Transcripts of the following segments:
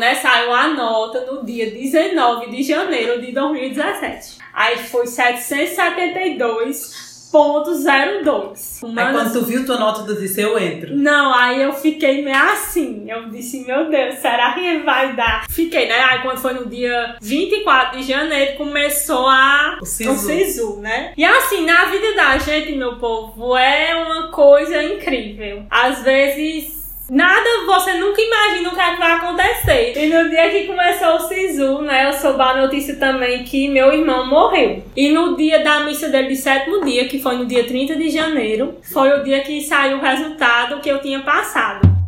né? Saiu a nota no dia 19 de janeiro de 2017. Aí foi 772 ponto zero dois. Aí quando tu viu tua nota, tu disse, eu entro. Não, aí eu fiquei meio assim. Eu disse, meu Deus, será que vai dar? Fiquei, né? Aí quando foi no dia 24 de janeiro, começou a... O Sisu. O Sisu, né? E assim, na vida da gente, meu povo, é uma coisa incrível. Às vezes Nada, você nunca imagina o que, é que vai acontecer. E no dia que começou o Sisu, né, eu soube a notícia também que meu irmão morreu. E no dia da missa dele de sétimo dia, que foi no dia 30 de janeiro, foi o dia que saiu o resultado que eu tinha passado.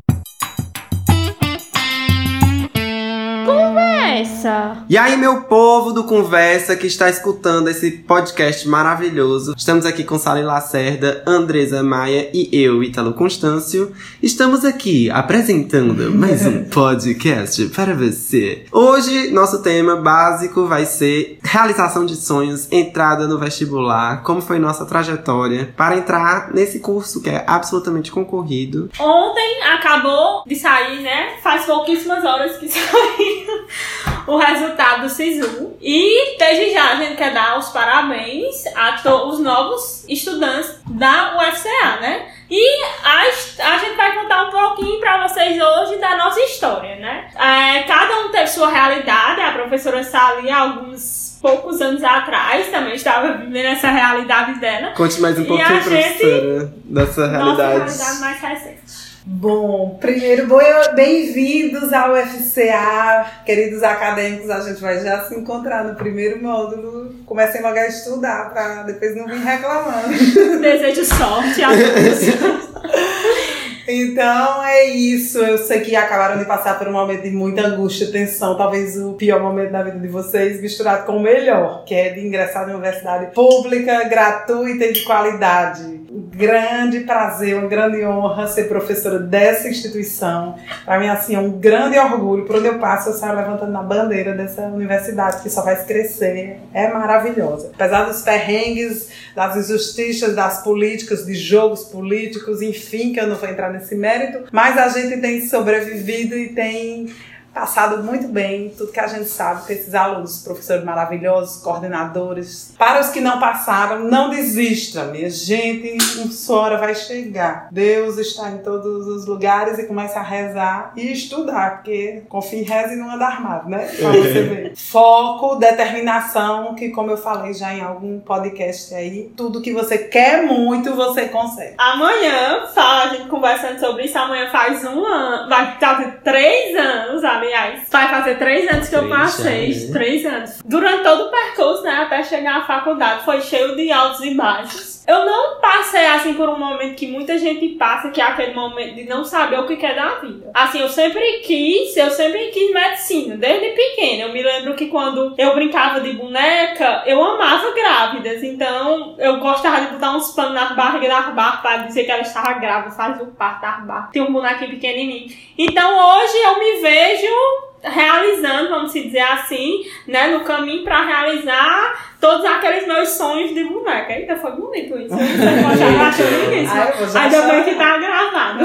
Conversa. E aí, meu povo do Conversa que está escutando esse podcast maravilhoso. Estamos aqui com Sally Lacerda, Andresa Maia e eu, Ítalo Constâncio. Estamos aqui apresentando mais um podcast para você. Hoje, nosso tema básico vai ser realização de sonhos, entrada no vestibular, como foi nossa trajetória para entrar nesse curso que é absolutamente concorrido. Ontem acabou de sair, né? Faz pouquíssimas horas que saiu o resultado do SISU. E desde já a gente quer dar os parabéns a todos os novos estudantes da UFCA, né? E a, a gente vai contar um pouquinho para vocês hoje da nossa história, né? É, cada um teve sua realidade, a professora Sally alguns poucos anos atrás também estava vivendo essa realidade dela. Conte mais um pouquinho, gente- professora, dessa Nossa realidade. realidade mais recente. Bom, primeiro, bem-vindos ao UFCA, queridos acadêmicos. A gente vai já se encontrar no primeiro módulo. Comecem logo a estudar para depois não vir reclamando. Desejo sorte a todos. Então é isso. Eu sei que acabaram de passar por um momento de muita angústia, tensão, talvez o pior momento da vida de vocês, misturado com o melhor, que é de ingressar na universidade pública, gratuita e de qualidade. Grande prazer, uma grande honra ser professora dessa instituição. Para mim, assim, é um grande orgulho. Por onde eu passo, eu saio levantando a bandeira dessa universidade que só vai crescer. É maravilhosa. Apesar dos perrengues, das injustiças, das políticas, de jogos políticos, enfim, que eu não vou entrar nesse mérito, mas a gente tem sobrevivido e tem passado muito bem tudo que a gente sabe com esses alunos, professores maravilhosos, coordenadores. Para os que não passaram, não desista, minha gente, um sua hora vai chegar. Deus está em todos os lugares e começa a rezar e estudar, porque confia em reza e não anda armado, né? Pra você ver. Foco, determinação, que como eu falei já em algum podcast aí, tudo que você quer muito, você consegue. Amanhã, tá, a gente conversando sobre isso, amanhã faz um ano, vai fazer três anos, aliás. Vai fazer três anos que eu Três passei, já, né? três anos. Durante todo o percurso, né, até chegar à faculdade, foi cheio de altos e baixos. Eu não passei, assim, por um momento que muita gente passa, que é aquele momento de não saber o que quer da vida. Assim, eu sempre quis, eu sempre quis medicina, desde pequena. Eu me lembro que quando eu brincava de boneca, eu amava grávidas. Então, eu gostava de botar uns panos nas barrigas das barras pra dizer que ela estava grávida, fazer o parto das barras. Tem um bonequinho pequenininho. Então, hoje eu me vejo realizando, vamos dizer assim, né, no caminho pra realizar todos aqueles meus sonhos de boneca. Eita, foi bonito isso. Você vou já Ainda bem que tá gravado.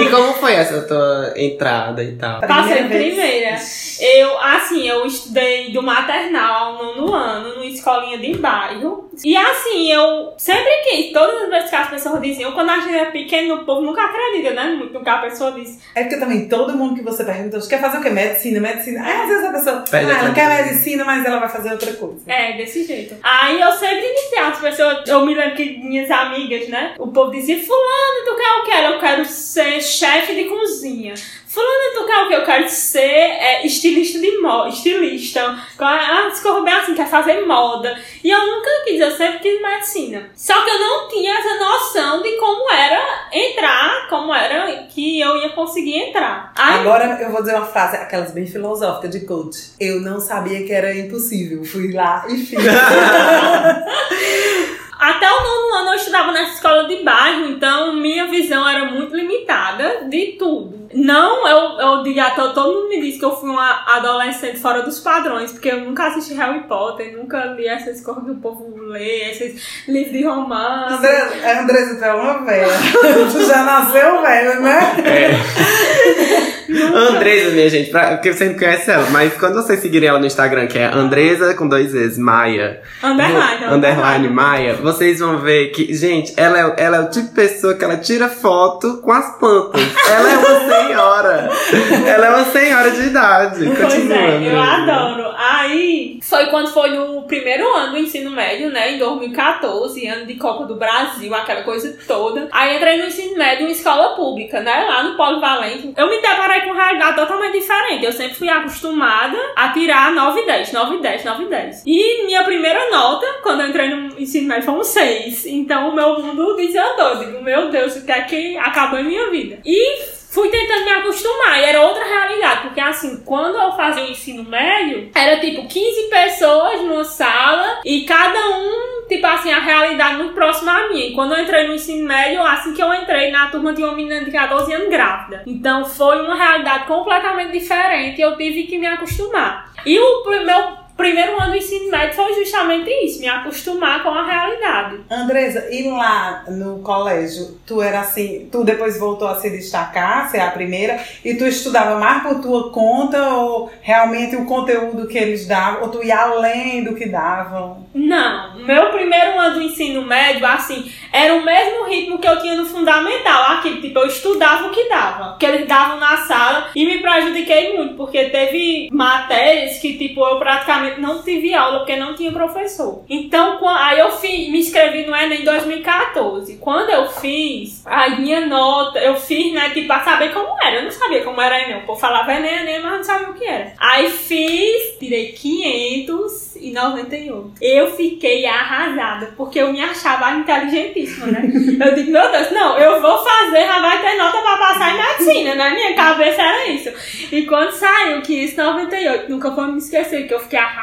E como foi essa tua entrada e tal? Passei Primeira. Eu, assim, eu estudei do maternal ao nono ano, numa escolinha de bairro. E assim, eu sempre quis, todas as vezes que as pessoas diziam, quando a gente é pequeno, o povo nunca acredita, né? Muito que a pessoa diz. É porque também todo mundo que você pergunta, você quer fazer o quê? Medicina, medicina. Aí às vezes a pessoa, ah, ela quer medicina, mas ela vai fazer outra coisa. É, desse jeito. Aí eu sempre disse às pessoas, eu me lembro que minhas amigas, né? O povo dizia, fulano, tu quer o quê? Eu quero ser chefe de cozinha. Fulano, tu quer o quê? Eu quero ser é, estilista de moda, estilista. Ah, escorro bem assim, quer fazer moda. E eu nunca quis, eu sempre quis medicina. Só que eu não tinha essa noção de como era entrar, como era que eu ia conseguir entrar. Aí, Agora eu vou dizer uma frase, aquelas bem filosóficas de coach. Eu não sabia que era impossível. Fui lá e fiz. Até o nono ano eu estudava nessa escola de bairro, então minha visão era muito de tudo. Não, eu, eu digo até todo mundo me diz que eu fui uma adolescente fora dos padrões, porque eu nunca assisti Harry Potter, nunca li essas coisas que o povo lê, esses livros de romance. André, Andressa, tu é uma velha. tu já nasceu velha, né? É. Andresa, minha gente, pra, porque você não conhece ela, mas quando vocês seguirem ela no Instagram, que é Andresa com dois vezes, Maia. Underline, vo- Underline Maia, vocês vão ver que, gente, ela é, ela é o tipo de pessoa que ela tira foto com as plantas. Ela é uma senhora. ela é uma senhora de idade. Pois Continua, é, eu adoro. Aí foi quando foi no primeiro ano do ensino médio, né? Em 2014, ano de Copa do Brasil, aquela coisa toda. Aí entrei no ensino médio em escola pública, né? Lá no Polivalente. Eu me deparei com uma realidade totalmente diferente. Eu sempre fui acostumada a tirar 9 e 10, 9 e 10, 9 e 10. E minha primeira nota, quando eu entrei no ensino médio, foi um 6. Então o meu mundo desandou. Digo, meu Deus, o que é que acabou em minha vida? E fui tentando me acostumar e era outra realidade, porque assim, quando eu fazia o ensino médio, era tipo 15 pessoas numa sala e cada um, tipo assim, a realidade muito próxima à minha. E quando eu entrei no ensino médio, assim que eu entrei na turma tinha uma menina de 14 anos grávida. Então foi uma realidade completamente diferente e eu tive que me acostumar. E o meu primeiro ano do ensino médio foi justamente isso, me acostumar com a realidade. Andresa, e lá no colégio, tu era assim, tu depois voltou a se destacar, ser a primeira, e tu estudava mais por tua conta, ou realmente o conteúdo que eles davam, ou tu ia além do que davam? Não, meu primeiro ano do ensino médio, assim, era o mesmo ritmo que eu tinha no fundamental. Aqui, tipo, eu estudava o que dava, que eles davam na sala e me prejudiquei muito, porque teve matérias que, tipo, eu praticamente não tive aula porque não tinha professor. Então, aí eu fiz, me inscrevi no Enem em 2014. Quando eu fiz, a minha nota, eu fiz, né, tipo, pra saber como era. Eu não sabia como era Enem. O povo falava Enem, Enem, mas não sabia o que era. Aí fiz, tirei 598. Eu fiquei arrasada, porque eu me achava inteligentíssima, né? Eu digo, meu Deus, não, eu vou fazer, já vai ter nota pra passar em medicina, né? Minha cabeça era isso. E quando saiu 598, nunca vou me esquecer que eu fiquei arrasada.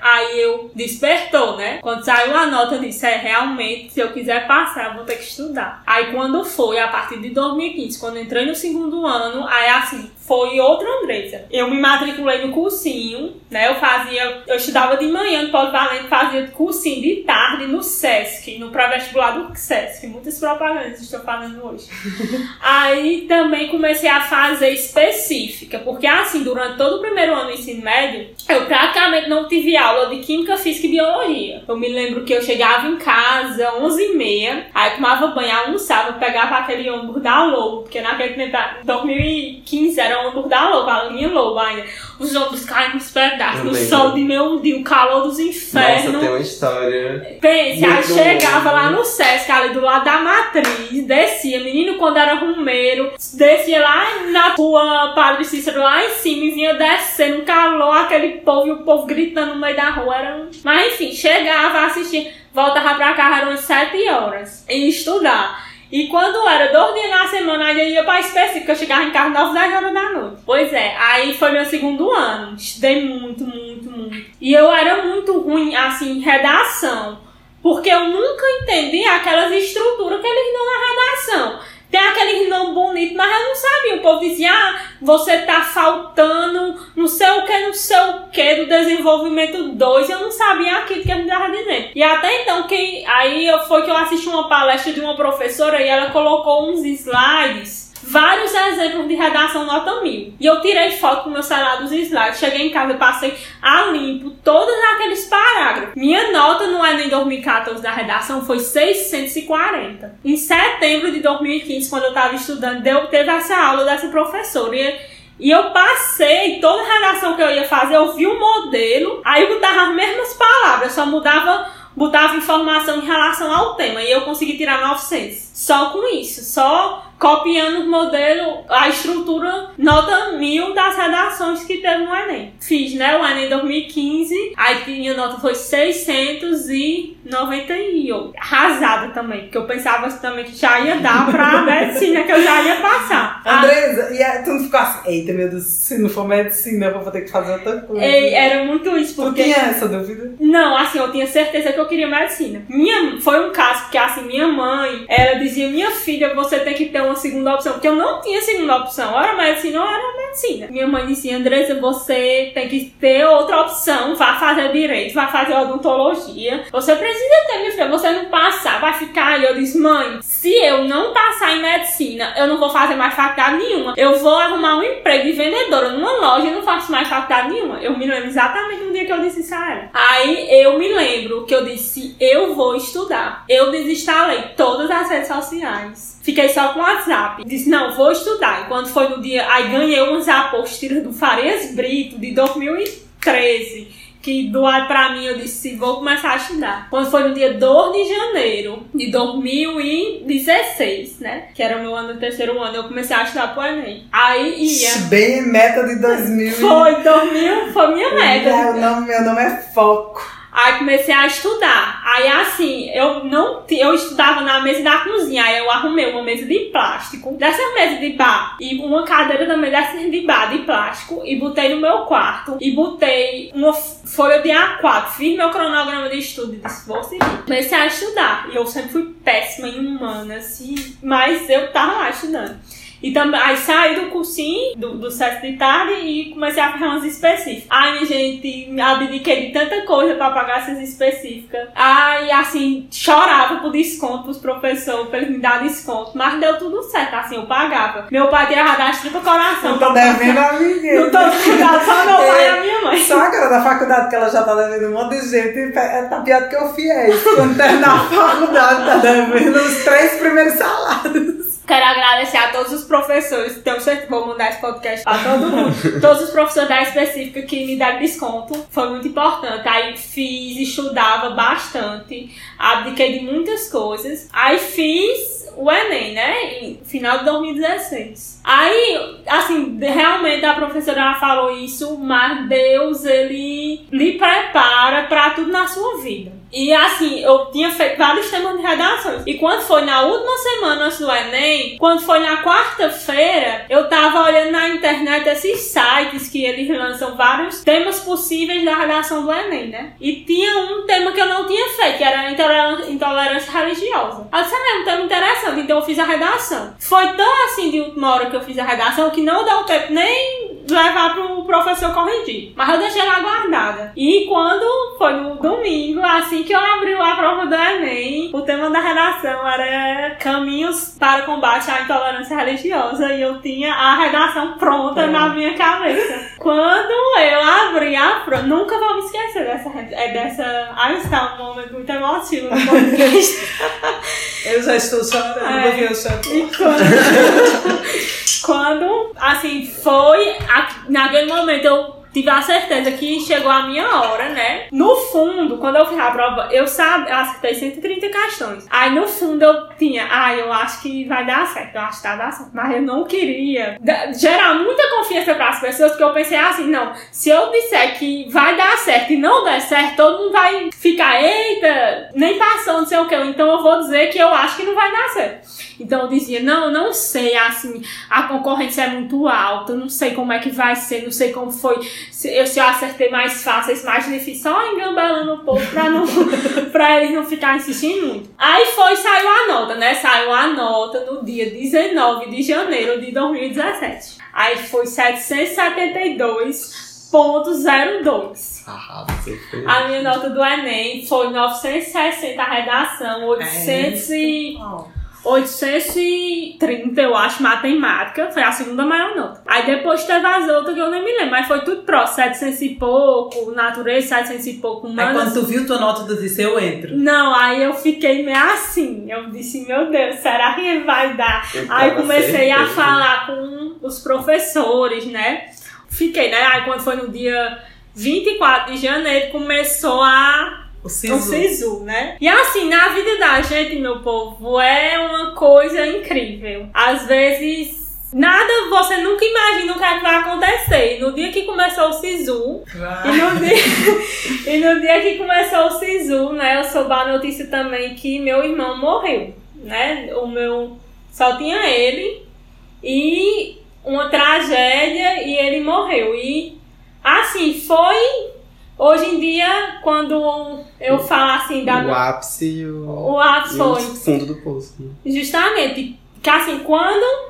Aí eu despertou, né? Quando saiu a nota, eu disse, é realmente, se eu quiser passar, eu vou ter que estudar. Aí quando foi, a partir de 2015, quando entrei no segundo ano, aí assim, foi outra Andressa. Eu me matriculei no cursinho, né? Eu fazia, eu estudava de manhã no Polivalente, fazia cursinho de tarde no SESC, no pré-vestibular do SESC. Muitas propagandas estou falando hoje. Aí também comecei a fazer específica, porque assim, durante todo o primeiro ano do ensino médio, eu praticamente não tive aula de Química, Física e Biologia. Eu me lembro que eu chegava em casa, 11h30, aí tomava banho, almoçava, pegava aquele ônibus da Lobo, porque naquele tempo, em 2015, era o ônibus da Lobo, a linha Lobo ainda. Os ônibus caem nos pedaços, no sol de meu dia, o calor dos Nossa, infernos. tem uma história. Pense, aí chegava bom. lá no Sesc, ali do lado da matriz, descia, menino quando era rumeiro, descia lá na rua Padre Cícero, lá em cima, e vinha descendo, um calor, aquele povo, e o povo gritando no meio da rua, era um... Mas enfim, chegava, assistia, voltava pra casa, eram umas sete horas, e estudar. E quando era dois dias na semana, aí eu ia pra específica, eu chegava em casa 9, 10 horas da noite. Pois é, aí foi meu segundo ano. Estudei muito, muito, muito. E eu era muito ruim, assim, em redação. Porque eu nunca entendi aquelas estruturas que eles dão na redação. Tem aquele nome bonito, mas eu não sabia. O povo dizia, ah, você tá faltando não sei o que, não sei o que do desenvolvimento 2. Eu não sabia aquilo que ele estava dizendo. E até então, quem, aí eu- foi que eu assisti uma palestra de uma professora e ela colocou uns slides vários exemplos de redação nota mil. E eu tirei foto com meu celular dos slides. Cheguei em casa e passei a limpo todos aqueles parágrafos. Minha nota no Enem 2014 da redação foi 640. Em setembro de 2015, quando eu estava estudando, deu, teve essa aula dessa professora. E e eu passei toda a redação que eu ia fazer, eu vi o modelo, aí eu botava as mesmas palavras, só mudava, botava informação em relação ao tema. E eu consegui tirar 900. Só com isso, só copiando o modelo, a estrutura nota mil das redações que teve no Enem. Fiz, né, o Enem 2015, aí minha nota foi 698. Arrasada também, porque eu pensava também que já ia dar pra medicina, que eu já ia passar. Andresa, e aí tu não ficou assim, eita meu Deus, se não for medicina, eu vou ter que fazer outra coisa. Ei, era muito isso, Tu porque... tinha essa dúvida? Não, assim, eu tinha certeza que eu queria medicina. Minha, foi um caso porque, assim, minha mãe, ela dizia, minha filha, você tem que ter uma segunda opção. Porque eu não tinha segunda opção. Era medicina ou era medicina. Minha mãe dizia, Andressa, você tem que ter outra opção. Vá fazer direito, vá fazer odontologia. Você precisa ter, minha filha. Você não passar, vai ficar aí. Eu disse, mãe, se eu não passar em medicina, eu não vou fazer mais faculdade nenhuma. Eu vou arrumar um emprego de vendedora numa loja e não faço mais faculdade nenhuma. Eu me lembro exatamente no dia que eu disse isso a ela. Aí eu me lembro que eu disse, eu vou estudar. Eu desinstalei todas as redes sociais. Fiquei só com o WhatsApp. Disse, não, vou estudar. E quando foi no dia, aí ganhei umas apostilas do Farias Brito de 2013 que doaram pra mim, eu disse, vou começar a estudar. Quando foi no dia 2 de janeiro de 2016, né? Que era o meu ano do terceiro ano, eu comecei a estudar pro Enem. Aí ia. Bem meta de 2000. Foi 2000, foi minha meta. Meu nome, meu nome é Foco. Aí comecei a estudar. Aí assim, eu não eu estudava na mesa da cozinha. Aí eu arrumei uma mesa de plástico, dessa mesa de bar, e uma cadeira também dessa de bar de plástico, e botei no meu quarto. E botei uma folha de A4. Fiz meu cronograma de estudo e disse, vou seguir. Comecei a estudar. E eu sempre fui péssima em humanas, e- mas eu tava lá estudando. E também, aí saí do cursinho, do, do sexto de tarde, e comecei a fazer umas específicas. Ai, minha gente, abdiquei de tanta coisa pra pagar essas específicas. Ai, assim, chorava por desconto pros professores, pra eles me dar desconto. Mas deu tudo certo, assim, eu pagava. Meu pai tirava das tripas coração. Não tô devendo a ninguém. Não tô devendo só meu pai e a minha mãe. Só agora da faculdade que ela já tá devendo um monte de gente, pe- tá pior que eu fiz. Quando terminar a faculdade, tá devendo os três primeiros salários. Quero agradecer a todos os professores. Que vou mandar esse podcast pra todo mundo. todos os professores da específica que me deram desconto. Foi muito importante. Aí fiz, estudava bastante. Abdiquei de muitas coisas. Aí fiz o Enem, né? Em final de 2016. Aí, assim, realmente a professora falou isso, mas Deus, ele lhe prepara pra tudo na sua vida. E assim, eu tinha feito vários temas de redações. E quando foi na última semana antes do Enem, quando foi na quarta-feira, eu tava olhando na internet esses sites que eles lançam vários temas possíveis da redação do Enem, né? E tinha um tema que eu não tinha feito, que era intolerância, religiosa. Eu disse, ah, é um tema interessante, então eu fiz a redação. Foi tão assim de última hora que eu fiz a redação que não deu tempo nem levar pro professor corrigir. Mas eu deixei lá guardada. E quando foi no domingo, assim que eu abri a prova do Enem, o tema da redação era caminhos para combate à intolerância religiosa e eu tinha a redação pronta na minha cabeça. Quando eu abri a prova, nunca vou me esquecer dessa, é dessa, ah, está um momento muito emotivo no podcast. Eu já estou chorando, É. eu choro. E quando, quando, assim, foi, a- naquele momento eu tive a certeza que chegou a minha hora, né? No fundo, quando eu fiz a prova, eu sabe, eu acertei 130 questões. Aí no fundo eu tinha, ah, eu acho que vai dar certo, eu acho que vai dar certo. Mas eu não queria gerar muita confiança para as pessoas, porque eu pensei assim, não, se eu disser que vai dar certo e não der certo, todo mundo vai ficar, eita, nem passou, não sei o que. Então eu vou dizer que eu acho que não vai dar certo. Então eu dizia, não, não sei, assim, a concorrência é muito alta, não sei como é que vai ser, não sei como foi, se eu, se eu acertei mais fáceis, mais difíceis, só engambelando o povo pra, não, pra eles não ficarem insistindo muito. Aí foi, saiu a nota, né? Saiu a nota no dia 19 de janeiro de 2017. Aí foi 772.02. Arrasou, foi. A minha nota do Enem foi 960 a redação, 800 e... 830, eu acho, matemática. Foi a segunda maior nota. Aí depois teve as outras que eu nem me lembro, mas foi tudo próximo. 700 e pouco, natureza, 700 e pouco, Aí humanas. quando tu viu tua nota, tu disse, eu entro. Não, aí eu fiquei meio assim. Eu disse, meu Deus, será que vai dar? Eu Aí comecei a certeza. falar com os professores, né? Fiquei, né? Aí quando foi no dia 24 de janeiro, começou a O o Sisu. Sisu, né? E assim, na vida da gente, meu povo, é uma coisa incrível. Às vezes, nada, você nunca imagina o que, é que vai acontecer. E no dia que começou o Sisu, e no, dia, e no dia que começou o Sisu, né, eu soube a notícia também que meu irmão morreu, né? O meu só tinha ele e uma tragédia e ele morreu. E assim, foi hoje em dia quando eu falo assim da O ápice e o, o ápice e o foi fundo do poço. né? Justamente, que assim, quando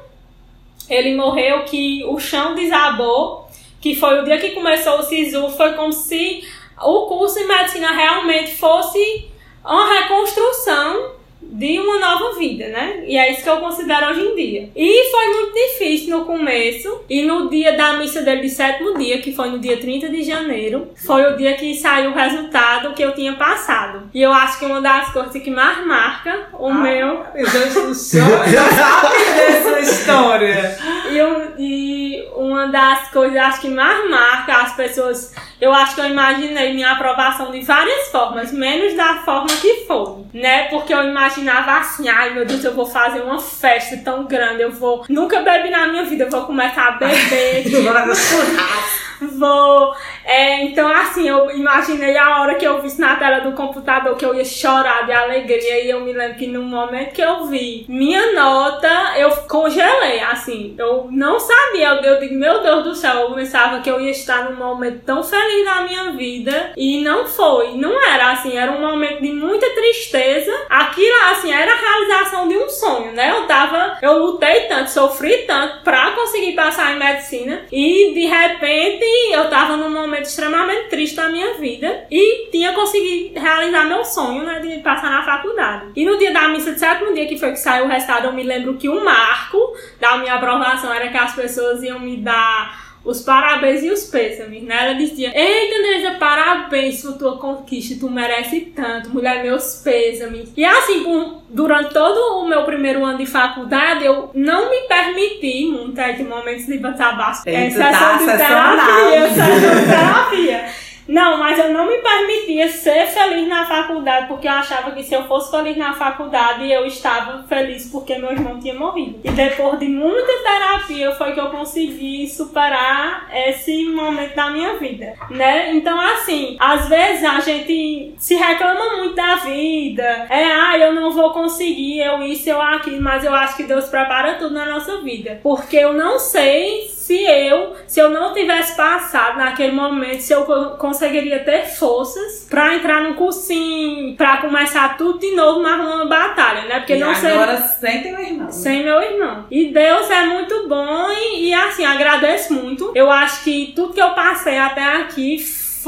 ele morreu, que o chão desabou, que foi o dia que começou o SISU, foi como se o curso de medicina realmente fosse uma reconstrução de uma nova vida, né? E é isso que eu considero hoje em dia. E foi muito difícil no começo. E no dia da missa dele de sétimo dia, que foi no dia 30 de janeiro, foi o dia que saiu o resultado que eu tinha passado. E eu acho que uma das coisas que mais marca o meu Eu já estou já sabia dessa história. E, e uma das coisas acho que mais marca as pessoas, eu acho que eu imaginei minha aprovação de várias formas, menos da forma que foi, né? Porque eu imaginava assim, ai meu Deus, eu vou fazer uma festa tão grande, eu vou, nunca bebi na minha vida, eu vou começar a beber, Vou. É, então, assim, eu imaginei a hora que eu vi na tela do computador que eu ia chorar de alegria. E eu me lembro que no momento que eu vi minha nota, eu congelei. Assim, eu não sabia. Eu digo, meu Deus do céu, eu pensava que eu ia estar num momento tão feliz na minha vida. E não foi. Não era assim, era um momento de muita tristeza. Aquilo, assim, era a realização de um sonho, né? Eu tava. Eu lutei tanto, sofri tanto pra conseguir passar em medicina. E de repente eu tava num momento extremamente triste da minha vida e tinha conseguido realizar meu sonho, né, de passar na faculdade. E no dia da missa de sétimo dia, que foi que saiu o resultado, eu me lembro que o marco da minha aprovação era que as pessoas iam me dar os parabéns e os pêsames, né? Ela dizia: Eita, Andresa, parabéns por tua conquista, tu merece tanto, mulher, meus pêsames. E assim, durante todo o meu primeiro ano de faculdade, eu não me permiti muito aí de momentos de botar baixo. É, sessão de terapia, sessão de terapia. Não, mas eu não me permitia ser feliz na faculdade, porque eu achava que se eu fosse feliz na faculdade, eu estava feliz porque meu irmão tinha morrido. E depois de muita terapia, foi que eu consegui superar esse momento da minha vida, né? Então, assim, às vezes a gente se reclama muito da vida. É, ah, eu não vou conseguir, eu isso, eu aquilo, mas eu acho que Deus prepara tudo na nossa vida. Porque eu não sei se eu, se eu não tivesse passado naquele momento, se eu co- conseguiria ter forças pra entrar no cursinho, pra começar tudo de novo, mas uma batalha, né? Porque e não agora seria sem teu irmão. sem meu irmão. E Deus é muito bom e, e, assim, agradeço muito. Eu acho que tudo que eu passei até aqui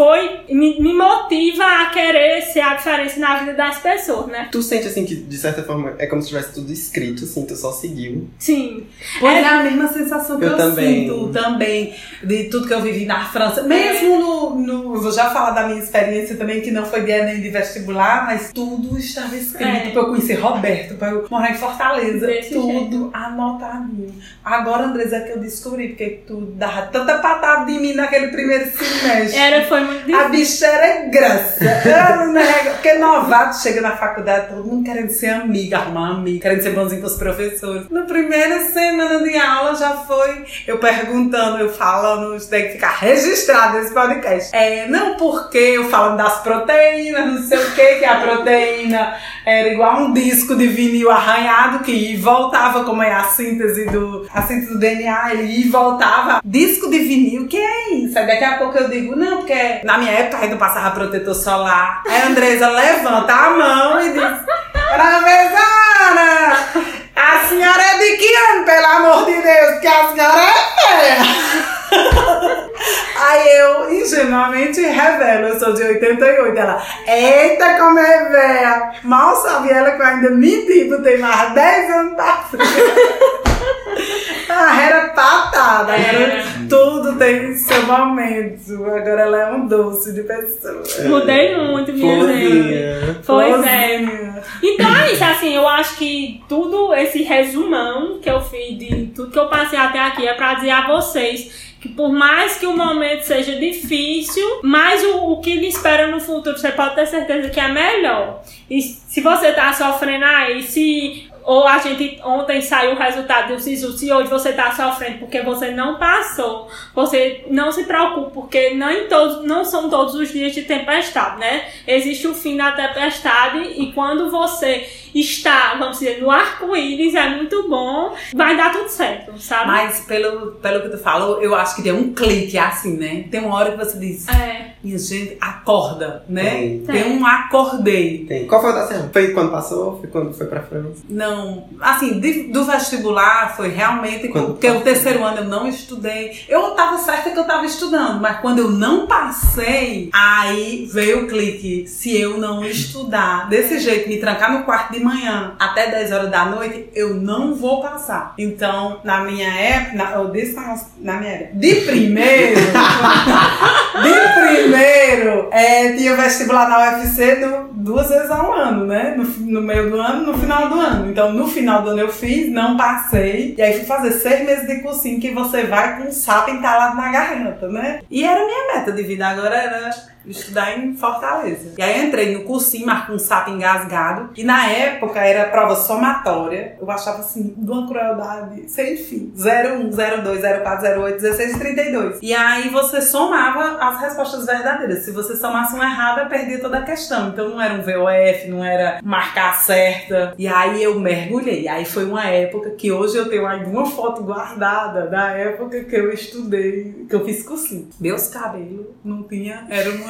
foi me, me motiva a querer ser a diferença na vida das pessoas, né? Tu sente assim que, de certa forma, é como se tivesse tudo escrito, assim, tu só seguiu. Sim. Pois é, É- a mesma sensação que Eu eu, também. sinto também de tudo que eu vivi na França. Mesmo no, no- Eu vou já falar da minha experiência também, que não foi de Enem de vestibular, mas tudo estava escrito É. pra eu conhecer Roberto, pra eu morar em Fortaleza. Desse tudo anotadinho. Agora, Andresa, é que eu descobri, porque tu dava tanta patada de mim naquele primeiro semestre. Era, foi A bicheira é graça. Nega. Porque novato chega na faculdade, todo mundo querendo ser amiga, arrumar amiga, querendo ser bonzinho com os professores. Na primeira semana de aula já foi eu perguntando, eu falando, isso tem que ficar registrado esse podcast. É, não porque eu falando das proteínas, não sei o que, que a proteína era igual um disco de vinil arranhado que voltava, como é a síntese do, a síntese do DNA, e voltava. Disco de vinil, que é isso? Aí daqui a pouco eu digo, não, porque na minha época ainda passava protetor solar. Aí a Andresa levanta a mão e diz, Professora, a senhora é de que ano, pelo amor de Deus? Porque a senhora é feia. Aí eu ingenuamente revelo, eu sou de 88. Ela, eita, como é velha. Mal sabe ela que eu ainda menti, botei mais 10 anos pra frente. Ah, era patada, era, Era. tudo tem seu momento. Agora ela é um doce de pessoa. Mudei muito, minha gente. Pois é. Florzinha. Então é isso, assim, eu acho que tudo esse resumão que eu fiz de tudo que eu passei até aqui é pra dizer a vocês que por mais que o momento seja difícil, mais o, o que lhe espera no futuro, você pode ter certeza que é melhor. E se você tá sofrendo aí, se ou a gente ontem saiu o resultado do SISU, se hoje você está sofrendo porque você não passou, você não se preocupe, porque nem todos, não são todos os dias de tempestade, né? Existe o fim da tempestade e quando você está, vamos dizer, no arco-íris, é muito bom, vai dar tudo certo, sabe? Mas pelo, pelo que tu falou, eu acho que deu um clique assim, né? Tem uma hora que você diz, É. minha gente, acorda, né? Tem. Tem, um acordei. Tem. Qual foi a data? Foi quando passou? Foi quando foi pra França? Não, assim, de- do vestibular foi realmente Quando porque o passou. terceiro ano eu não estudei. Eu tava certa que eu tava estudando, mas quando eu não passei, aí veio o clique. Se eu não estudar desse jeito, me trancar no quarto de manhã até 10 horas da noite, eu não vou passar. Então, na minha época, na, eu disse na, na minha época, de primeiro, de primeiro, é, tinha vestibular na UFC no- duas vezes ao ano, né? No, no meio do ano no final do ano. Então, no final do ano eu fiz, não passei. E aí fui fazer seis meses de cursinho que você vai com um sapo entalado na garganta, né? E era minha meta de vida agora era estudar em Fortaleza. E aí eu entrei no cursinho, marquei um sapo engasgado. E na época era prova somatória. Eu achava assim, de uma crueldade sem fim. 01, 02, 04, 08, 16 e 32. E aí você somava as respostas verdadeiras. Se você somasse uma errada, perdia toda a questão. Então não era um VOF, não era marcar certa. E aí eu mergulhei. Aí foi uma época que hoje eu tenho ainda uma foto guardada da época que eu estudei, que eu fiz cursinho. Meus cabelos não tinha, era uma.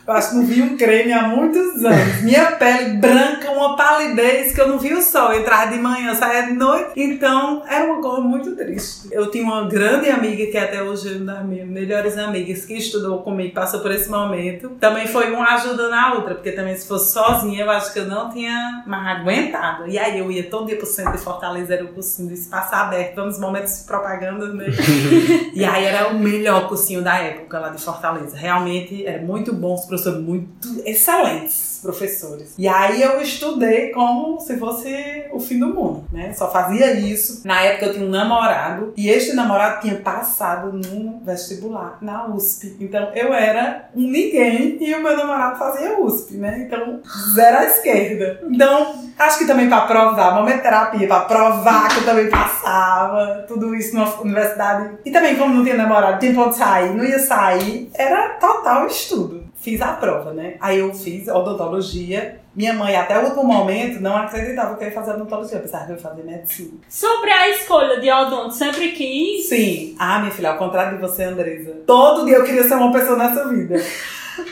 Eu acho que não vi um creme há muitos anos. Minha pele branca, uma palidez que eu não vi o sol. Eu entrava de manhã, saía de noite. Então, era uma coisa muito triste. Eu tinha uma grande amiga, que até hoje é uma das minhas melhores amigas, que estudou comigo, passou por esse momento. Também foi uma ajudando a outra, porque também se fosse sozinha, eu acho que eu não tinha mais aguentado. E aí eu ia todo dia pro centro de Fortaleza, era o cursinho do espaço aberto, vamos momentos de propaganda, né? E aí era o melhor cursinho da época lá de Fortaleza. Realmente era muito bom, os professores muito excelentes professores. E aí eu estudei como se fosse o fim do mundo, né? Só fazia isso. Na época eu tinha um namorado e este namorado tinha passado no vestibular na USP. Então eu era um ninguém e o meu namorado fazia USP, né? Então zero à esquerda. Então acho que também para provar, momento terapia, para provar que eu também passava, tudo isso na universidade. E também como não tinha namorado, tinha ponto sair, não ia sair, era total estudo. Fiz a prova, né? Aí eu fiz odontologia. Minha mãe, até o último momento, não acreditava que eu ia fazer odontologia, apesar de eu fazer medicina. Sobre a escolha de odonto, sempre quis. Sim. Ah, minha filha, ao contrário de você, Andresa. Todo dia eu queria ser uma pessoa nessa vida.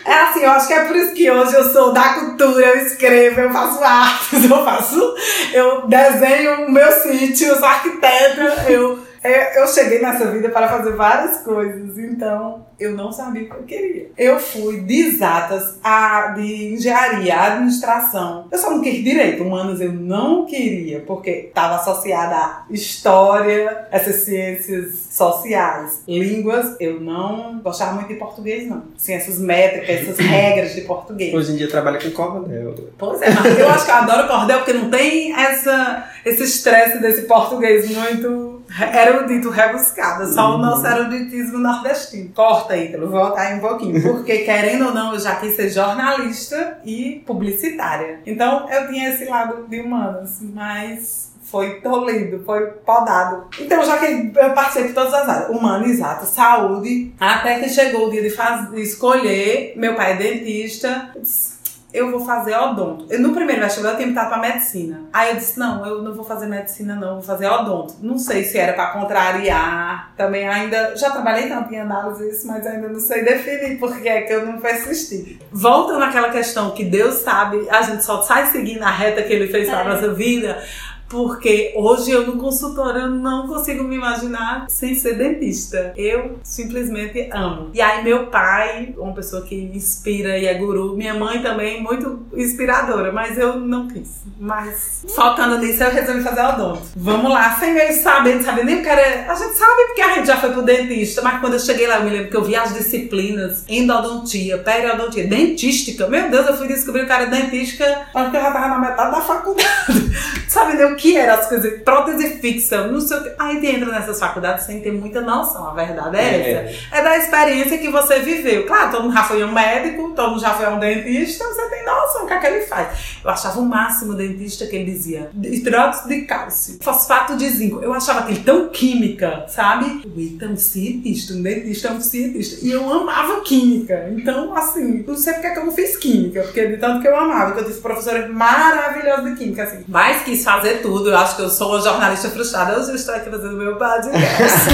É assim, eu acho que é por isso que hoje eu sou da cultura, eu escrevo, eu faço artes, eu faço. Eu desenho o meu sítio, eu sou arquiteta, eu. É, Eu cheguei nessa vida para fazer várias coisas, então eu não sabia o que eu queria. Eu fui de exatas a de engenharia, administração. Eu só não quis direito, humanas eu não queria, porque estava associada a história, essas ciências sociais. Línguas, eu não gostava muito de português, não. Ciências métricas, essas regras de português. Hoje em dia trabalha com cordel. Pois é, mas eu acho que eu adoro cordel porque não tem essa, esse estresse desse português muito erudito, rebuscado. Só o nosso eruditismo nordestino. Corta, Ítalo, volta aí um pouquinho. Porque, querendo ou não, eu já quis ser jornalista e publicitária. Então, eu tinha esse lado de humanas, mas foi tolhido, foi podado. Então, já que eu passei por todas as áreas, humano, exato, saúde, até que chegou o dia de, faz- de escolher, meu pai é dentista, eu vou fazer odonto. Eu, no primeiro vestibular eu tinha optado pra medicina. Aí eu disse, não, eu não vou fazer medicina não, vou fazer odonto. Não sei se era pra contrariar, também ainda, já trabalhei tanto em análise mas ainda não sei definir porque é que eu não persisti. Voltando àquela questão que Deus sabe, a gente só sai seguindo a reta que Ele fez É. nossa vida, porque hoje eu no consultório eu não consigo me imaginar sem ser dentista. Eu simplesmente amo. E aí meu pai, uma pessoa que inspira e é guru, minha mãe também muito inspiradora, mas eu não quis. Mas focando nisso eu resolvi fazer odonto. Vamos lá, sem eu saber, não saber nem o que era. A gente sabe porque a gente já foi pro dentista, mas quando eu cheguei lá eu me lembro que eu vi as disciplinas endodontia, periodontia, dentística. Meu Deus, eu fui descobrir que era dentística, acho que eu já tava na metade da faculdade. Sabe nem o que eram as coisas, prótese fixa, não sei o que. Aí entra nessas faculdades sem ter muita noção, a verdade é, É. essa. É da experiência que você viveu. Claro, todo mundo já foi um médico, todo mundo já foi um dentista, você tem noção do que é que ele faz. Eu achava o máximo o dentista que ele dizia, hidróxido de cálcio, fosfato de zinco. Eu achava aquele tão química, sabe? O Eita, um cientista, um dentista é um cientista. E eu amava química. Então, assim, não sei porque é que eu não fiz química, porque de tanto que eu amava, que eu tive professores maravilhosos de química, assim. Mas quis fazer tudo. Eu acho que eu sou uma jornalista frustrada. Hoje eu estou aqui fazendo meu podcast.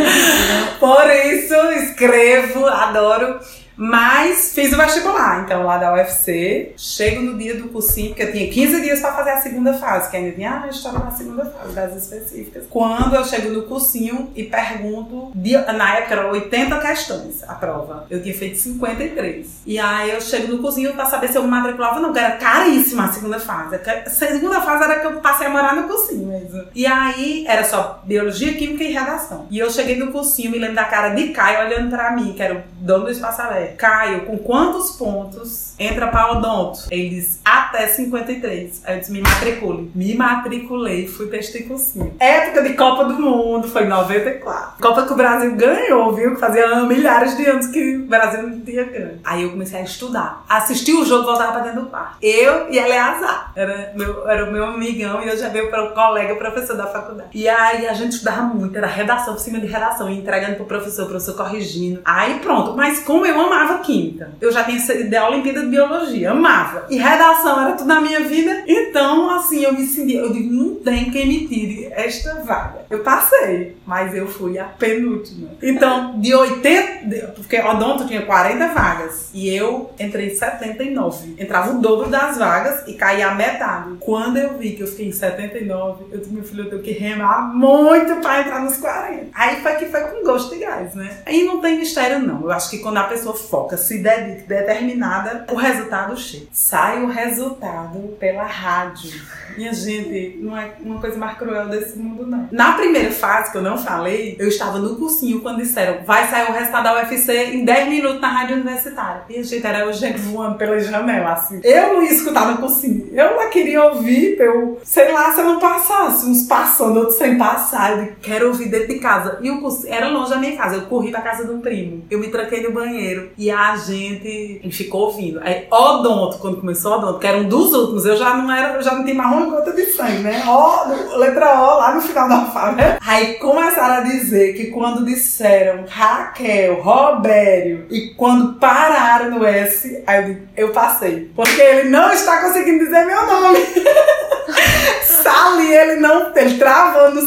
Por isso, escrevo, adoro. Mas fiz o vestibular, então, lá da UFC. Chego no dia do cursinho, porque eu tinha 15 dias pra fazer a segunda fase, que ainda tinha a história da segunda fase, das específicas. Quando eu chego no cursinho e pergunto, na época eram 80 questões a prova. Eu tinha feito 53. E aí eu chego no cursinho pra saber se eu me matriculava não, que era caríssima a segunda fase. A segunda fase era que eu passei a morar no cursinho mesmo. E aí era só biologia, química e redação. E eu cheguei no cursinho, me lembro da cara de Caio olhando pra mim, que era o dono do espaço Caio, com quantos pontos entra pra odonto? Ele disse, até 53. Aí eu disse, me matricule. Me matriculei, fui pra este cursinho. Época de Copa do Mundo, foi em 94. Copa que o Brasil ganhou, viu? Que fazia milhares de anos que o Brasil não tinha ganho. Aí eu comecei a estudar. Assisti o jogo, voltava pra dentro do quarto. Eu e Eleazar. Era, meu, era o meu amigão e eu já veio para o colega professor da faculdade. E aí a gente estudava muito, era redação por cima de redação, entregando pro professor, o professor corrigindo. Aí pronto. Mas como eu amava química, eu já tinha sido da Olimpíada de Biologia, amava. E redação era tudo na minha vida. Então, assim, eu me sentia, eu digo, não tem quem me tire esta vaga. Eu passei, mas eu fui a penúltima. Então, de 80, de- porque Odonto tinha 40 vagas e eu entrei em 79. Entrava o dobro das vagas e caía a metade. Quando eu vi que eu fiquei em 79, eu disse, meu filho, eu tenho que remar muito pra entrar nos 40. Aí foi que foi com gosto de gás, né? Aí não tem mistério, não. Eu acho que quando a pessoa foca, se determinada, o resultado chega. Sai o resultado pela rádio. Minha gente, não é uma coisa mais cruel desse mundo, não. Na primeira fase, que eu não falei, eu estava no cursinho quando disseram vai sair o resultado da UFC em 10 minutos na rádio universitária. E a gente era o gente voando pela janela, assim. Eu não ia escutar no cursinho. Eu não queria ouvir, eu, sei lá, se eu não passasse, uns passando, outros sem passar. Eu quero ouvir dentro de casa. E o cursinho era longe da minha casa. Eu corri pra casa de um primo. Eu me tranquei no banheiro. E a gente ficou ouvindo. Aí, Odonto, quando começou Odonto, que era um dos últimos, eu já não era, eu já não tinha mais uma gota de sangue, né? O, letra O lá no final da né? Aí começaram a dizer que quando disseram Raquel, Robério, e quando pararam no S, aí eu eu passei. Porque ele não está conseguindo dizer meu nome. Sally, ele não, ele travando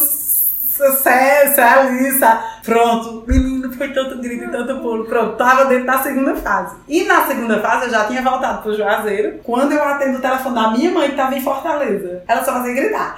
Sucesso, Alissa. Pronto, menino, foi tanto grito e tanto pulo. Pronto, tava dentro da segunda fase. E na segunda fase eu já tinha voltado pro Juazeiro. Quando eu atendo o telefone da minha mãe, que tava em Fortaleza, ela só fazia gritar.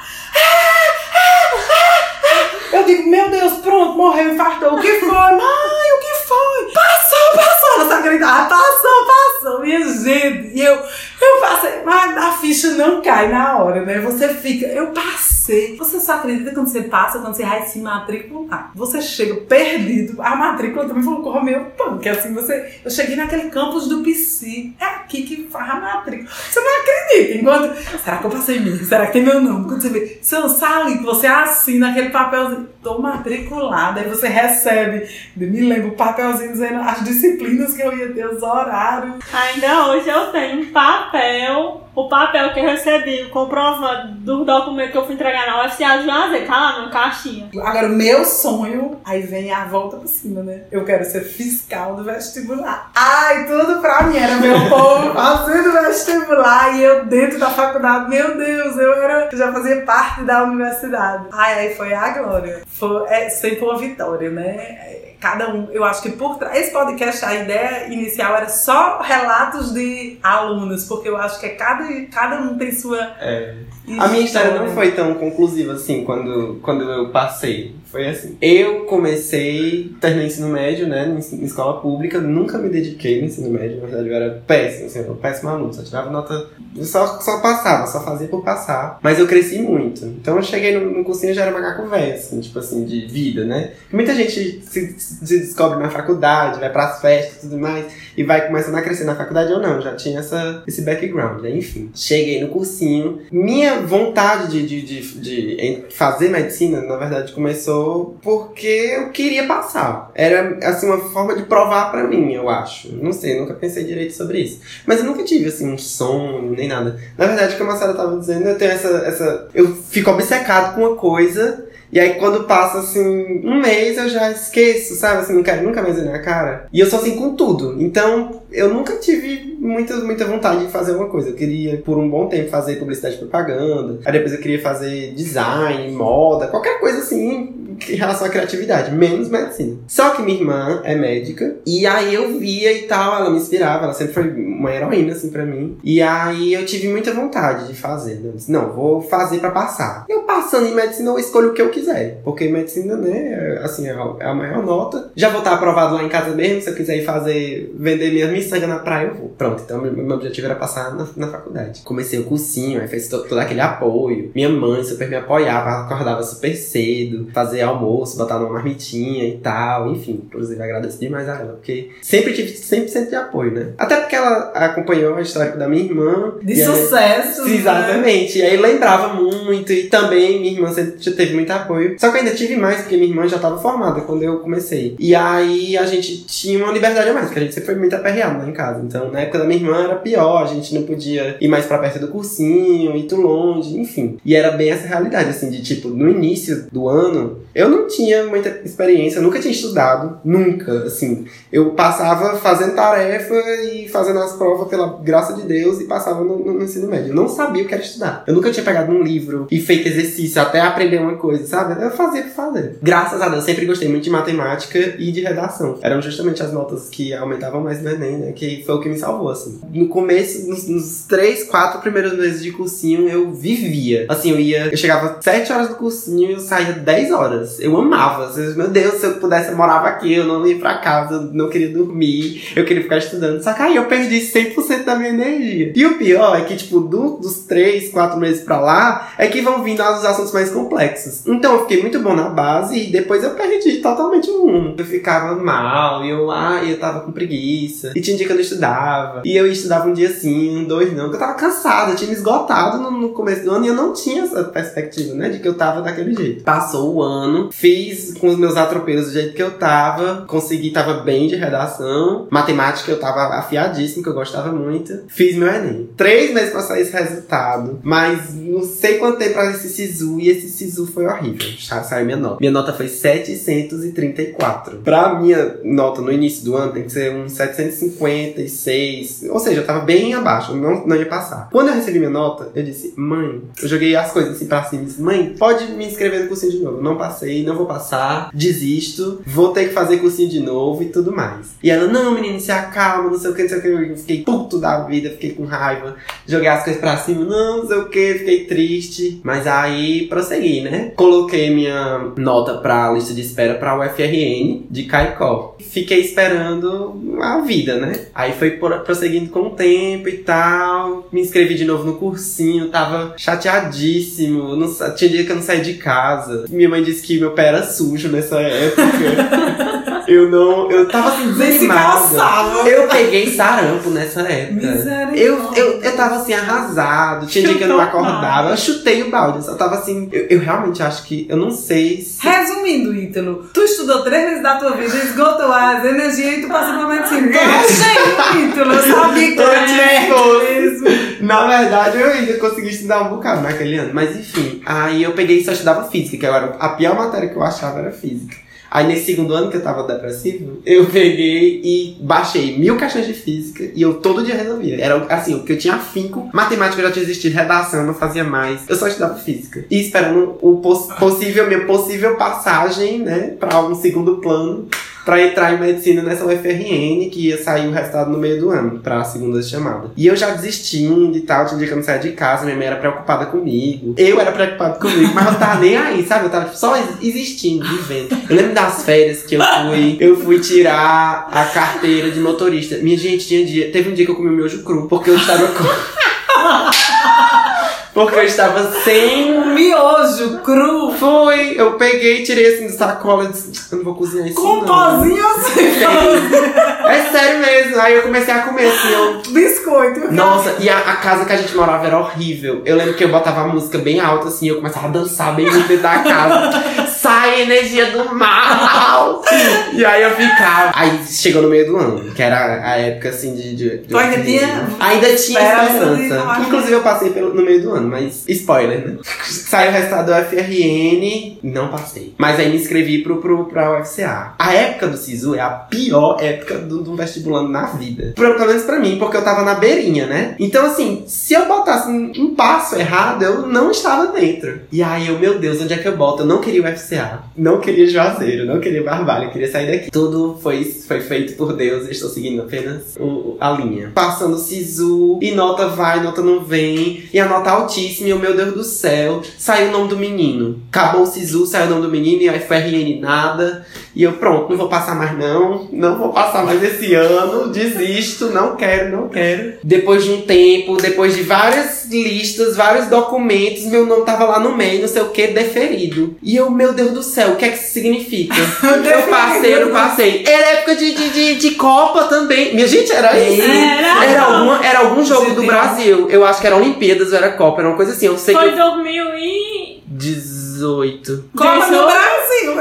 Eu digo, meu Deus, pronto, morreu, infartou. O que foi? Mãe, o que foi? Passou, passou. Ela só gritava, passou, passou. Minha gente. E eu, eu passei. Mas a ficha não cai na hora, né? Você fica, eu passei. Você só acredita quando você passa, quando você vai se matricular. Você chega perdido. A matrícula também falou com meio punk. Assim, você. Eu cheguei naquele campus do PC. É aqui que faz a matrícula. Você não acredita. Enquanto. Será que eu passei mesmo? Será que tem meu nome? Quando você vê. Seu sali, que você assina aquele papelzinho. Tô matriculada. Aí você recebe. Me lembro o papelzinho dizendo as disciplinas que eu ia ter, os horários. Ainda hoje eu tenho um papel, o papel que eu recebi, o comprovante do documento que eu fui entregar na UFCA de Juazeiro, tá lá numa caixinha. Agora, o meu sonho, aí vem a volta por cima, né? Eu quero ser fiscal do vestibular. Ai, tudo pra mim era meu povo fazendo vestibular e eu dentro da faculdade. Meu Deus, eu era, eu já fazia parte da universidade. Ai, aí foi a glória. Foi, é sempre uma vitória, né? Cada um, eu acho que por trás. Esse podcast, a ideia inicial era só relatos de alunos, porque eu acho que é cada, cada um tem sua. É. A minha história não foi tão conclusiva assim quando, quando eu passei. Foi assim. Eu comecei, terminei ensino médio, né, em escola pública, nunca me dediquei no ensino médio, na verdade eu era péssimo, assim, eu era péssimo aluno, só tirava nota, só, só passava, só fazia por passar. Mas eu cresci muito. Então eu cheguei no, no cursinho já era macaco velho, assim, tipo assim, de vida, né? Muita gente se, se descobre na faculdade, vai pras festas e tudo mais, e vai começando a crescer na faculdade ou não, já tinha essa, esse background, né? Enfim. Cheguei no cursinho, minha vontade de, de, de, de fazer medicina, na verdade, começou porque eu queria passar. Era, assim, uma forma de provar para mim, eu acho. Não sei, nunca pensei direito sobre isso. Mas eu nunca tive, assim, um sonho, nem nada. Na verdade, como a Sarah tava dizendo, eu tenho essa, essa... Eu fico obcecado com uma coisa e aí quando passa assim um mês eu já esqueço, sabe? Assim, não quero nunca mais ver na cara. E eu sou assim com tudo. Então eu nunca tive muita, muita vontade de fazer uma coisa. Eu queria por um bom tempo fazer publicidade e propaganda. Aí depois eu queria fazer design, moda, qualquer coisa assim em relação à criatividade, menos medicina. Só que minha irmã é médica, e aí eu via e tal, ela me inspirava, ela sempre foi uma heroína, assim, pra mim. E aí eu tive muita vontade de fazer. Né? Eu disse, não, vou fazer pra passar. Eu passando em medicina, eu escolho o que eu quiser. Porque medicina, né, assim, é a maior nota. Já vou estar aprovado lá em casa mesmo, se eu quiser ir fazer, vender minhas miçangas na praia, eu vou. Pronto, então meu objetivo era passar na, na faculdade. Comecei o cursinho, aí fez todo, todo aquele apoio. Minha mãe super me apoiava, acordava super cedo, fazia almoço, botar numa marmitinha e tal, enfim. Inclusive, agradeço demais a ela, porque sempre tive 100% de apoio, né? Até porque ela acompanhou a história da minha irmã. De sucesso! Aí, exatamente. E aí lembrava muito, e também minha irmã sempre teve muito apoio. Só que eu ainda tive mais, porque minha irmã já estava formada quando eu comecei. E aí a gente tinha uma liberdade a mais, porque a gente sempre foi muito aperreado lá em casa. Então, na época da minha irmã era pior, a gente não podia ir mais pra perto do cursinho, ir tão longe, enfim. E era bem essa realidade, assim, de tipo, no início do ano, eu não tinha muita experiência, nunca tinha estudado, nunca, assim. Eu passava fazendo tarefa e fazendo as provas pela graça de Deus e passava no, no, ensino médio. Eu não sabia o que era estudar. Eu nunca tinha pegado um livro e feito exercício até aprender uma coisa, sabe? Eu fazia por fazer. Graças a Deus, sempre gostei muito de matemática e de redação. Eram justamente as notas que aumentavam mais no Enem, né? Que foi o que me salvou, assim. No começo, nos, nos três, quatro primeiros meses de cursinho, eu vivia. Assim, eu ia... Eu chegava sete horas do cursinho e eu saía dez horas. Eu amava. Meu Deus, se eu pudesse, eu morava aqui, eu não ia pra casa, eu não queria dormir, eu queria ficar estudando. Só que aí eu perdi 100% da minha energia. E o pior é que, tipo, do, dos três, quatro meses pra lá, é que vão vindo os assuntos mais complexos. Então eu fiquei muito bom na base e depois eu perdi totalmente o rumo. Eu ficava mal, e eu, ah, eu tava com preguiça. E tinha dia que eu não estudava. E eu estudava um dia sim, um dois não. Porque eu tava cansada, tinha me esgotado no, no começo do ano e eu não tinha essa perspectiva, né, de que eu tava daquele jeito. Passou o ano, fiz com os meus atropelos do jeito que eu tava, consegui, tava bem de redação. Matemática eu tava afiadíssimo, que eu gostava muito. Fiz meu Enem. Três meses pra sair esse resultado, mas não sei quanto tempo pra esse SISU, e esse SISU foi horrível. Saiu minha nota. Minha nota foi 734. Pra minha nota no início do ano tem que ser uns 756, ou seja, eu tava bem abaixo, não, não ia passar. Quando eu recebi minha nota, eu disse, mãe, eu joguei as coisas assim pra cima disse, mãe, pode me inscrever no cursinho de novo. Não passei, não vou passar, desisto, vou ter que fazer cursinho de novo e tudo mais. E ela, não, menino, se acalma, não sei o que, não sei o que. Eu fiquei puto da vida, fiquei com raiva, joguei as coisas pra cima, não, não sei o que, fiquei triste. Mas aí prossegui, né? Coloquei minha nota pra lista de espera pra UFRN de Caicó. Fiquei esperando a vida, né? Aí foi prosseguindo com o tempo e tal. Me inscrevi de novo no cursinho, tava chateadíssimo. Não, tinha dia que eu não saía de casa. Minha mãe disse que meu pé era sujo nessa época. Eu não. Eu tava assim, desanimada. Eu peguei sarampo nessa época. Eu, eu, eu tava assim, arrasado. Tinha dia que eu não acordava. Eu chutei o balde. Eu tava assim. Eu, eu realmente acho que. Eu não sei se. Resumindo, Ítalo, tu estudou três meses da tua vida, esgotou as energias e tu passa por um momento assim. Não, Ítalo, eu sabia que tu era mesmo. Na verdade, eu ainda consegui estudar um bocado naquele ano. Mas enfim, aí eu peguei e só estudava física, que agora a pior matéria que eu achava era física. Aí nesse segundo ano que eu tava depressivo, eu peguei e baixei mil caixas de física e eu todo dia resolvia. Era assim, o que eu tinha afinco, matemática já tinha existido, redação eu não fazia mais. Eu só estudava física. E esperando o poss possível, minha possível passagem, né, pra um segundo plano pra entrar em medicina nessa UFRN, que ia sair o resultado no meio do ano, pra segunda chamada. E eu já desistindo e tal, tinha dia que eu não saía de casa, minha mãe era preocupada comigo. Eu era preocupado comigo, mas eu tava nem aí, sabe? Eu tava tipo, só existindo, vivendo. Eu lembro das férias que eu fui, eu fui tirar a carteira de motorista. Minha gente, tinha dia, teve um dia que eu comi o miojo cru, porque eu estava com. Porque eu estava sem. Miojo cru. Foi, eu peguei, tirei assim do sacola e disse, eu não vou cozinhar isso. Com não. pozinho assim. É sério mesmo. Aí eu comecei a comer assim, eu. Biscoito. Nossa, e a, a casa que a gente morava era horrível. Eu lembro que eu botava a música bem alta assim, eu começava a dançar bem no dentro da casa. Sai energia do mal! E aí eu ficava. Aí chegou no meio do ano, que era a época assim de. de, de ainda tinha Ainda tinha esperança. Inclusive eu passei pelo, no meio do ano, mas spoiler, né? Saiu o resultado do FRN, não passei. Mas aí me inscrevi pro, pro, pra UFCA. A época do SISU é a pior época do, do vestibulando na vida. Pelo pelo menos pra mim, porque eu tava na beirinha, né? Então, assim, se eu botasse um, um passo errado, eu não estava dentro. E aí eu, meu Deus, onde é que eu boto? Eu não queria Não queria Juazeiro, não queria Barbalho, queria sair daqui. Tudo foi, foi feito por Deus, eu estou seguindo apenas o- a linha. Passando SISU, e nota vai, nota não vem, e a nota altíssima, e o meu Deus do céu, saiu o nome do menino. Acabou o SISU, saiu o nome do menino, e a FRN nada. E eu, pronto, não vou passar mais não, não vou passar mais esse ano, desisto, não quero, não quero. Depois de um tempo, depois de várias listas, vários documentos, meu nome tava lá no meio, não sei o que, deferido. E eu, meu Deus do céu, o que é que isso significa? eu passei, eu não passei. Era época de, de, de, de Copa também. Minha gente, era isso. Era. Era, alguma, era algum jogo do tem- Brasil. Eu acho que era Olimpíadas ou era Copa, era uma coisa assim. Eu sei Foi que. 2018. 18. Copa do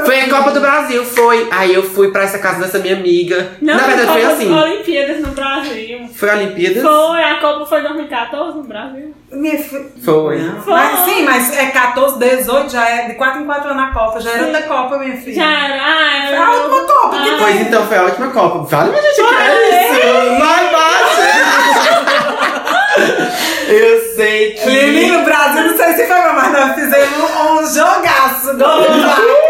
Foi a Copa do Brasil, foi. Aí eu fui pra essa casa dessa minha amiga. Não, Na verdade, foi assim. Olimpíadas no Brasil. Foi a Olimpíadas? Foi, a Copa foi 2014 no Brasil. Minha filha. Foi. Não. Foi. Mas, sim, mas é 14, 18, já é de 4 em 4 anos na Copa. Já era Sim. outra Copa, minha filha. Já era. Ah, Foi a última Copa que Ah. Pois então, foi a última Copa. Vale, minha gente, que é isso? Vai, bate! Eu sei que. Menino, Brasil, não sei se foi, mas nós fizemos um jogaço. Gol do.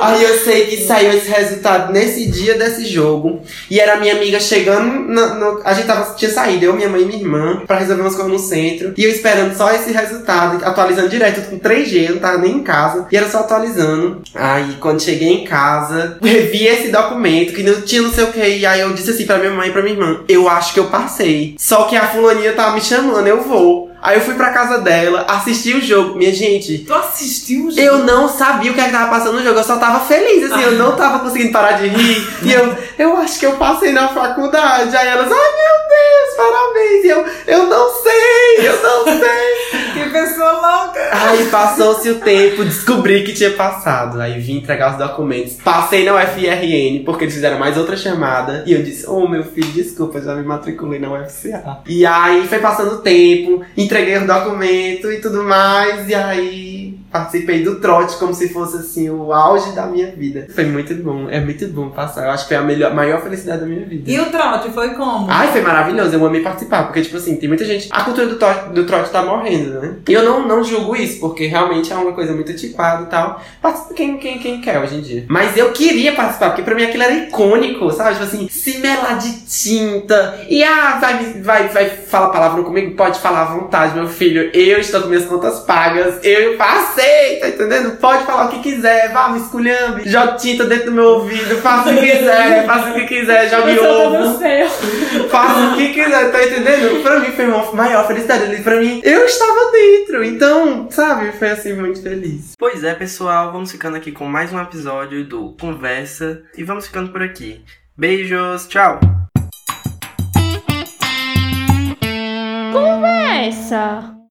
Aí eu sei que saiu esse resultado nesse dia desse jogo. E era minha amiga chegando. na- no- a gente tava, tinha saído, eu, minha mãe e minha irmã, pra resolver umas coisas no centro. E eu esperando só esse resultado, atualizando direto com 3G, eu não tava nem em casa. E era só atualizando. Aí quando cheguei em casa, revi esse documento que não tinha não sei o que. E aí eu disse assim pra minha mãe e pra minha irmã: Eu acho que eu passei. Só que a fulaninha tava me chamando, eu vou. Aí eu fui pra casa dela, assisti o jogo. Minha gente, Tu assistiu o jogo? eu não sabia o que, é que tava passando no jogo, eu só tava feliz, assim, eu não tava conseguindo parar de rir. E eu, eu acho que eu passei na faculdade. Aí elas, ai meu Deus, parabéns. E eu, eu não sei, eu não sei. Que pessoa louca. Aí passou-se o tempo, descobri que tinha passado. Aí vim entregar os documentos. Passei na UFRN, porque eles fizeram mais outra chamada. E eu disse, ô meu filho, desculpa, já me matriculei na UFCA. E aí foi passando o tempo, entreguei os documentos e tudo mais. E aí participei do trote como se fosse assim o auge da minha vida. Foi muito bom, é muito bom passar. Eu acho que foi a melhor, maior felicidade da minha vida. E o trote foi como? Ai, foi maravilhoso, eu amei participar, porque, tipo assim, tem muita gente. A cultura do trote, do trote tá morrendo, né? E eu não, não julgo isso, porque realmente é uma coisa muito antiquada e tal. Participa quem, quem, quem quer hoje em dia. Mas eu queria participar, porque pra mim aquilo era icônico, sabe? Tipo assim, se melar de tinta. E ah, vai, vai, vai falar palavrão comigo? Pode falar à vontade, meu filho. Eu estou com minhas contas pagas, eu passei, tá entendendo? Pode falar o que quiser, vá, me esculhambe, jogue tinta dentro do meu ouvido, faça o que quiser, faça o que quiser, jogue ovo. do céu. Faça o que quiser, tá entendendo? Pra mim foi uma maior felicidade ali. Pra mim, eu estava dentro. Então, sabe, foi assim muito feliz. Pois é, pessoal, vamos ficando aqui com mais um episódio do Conversa. E vamos ficando por aqui. Beijos, tchau! Essa.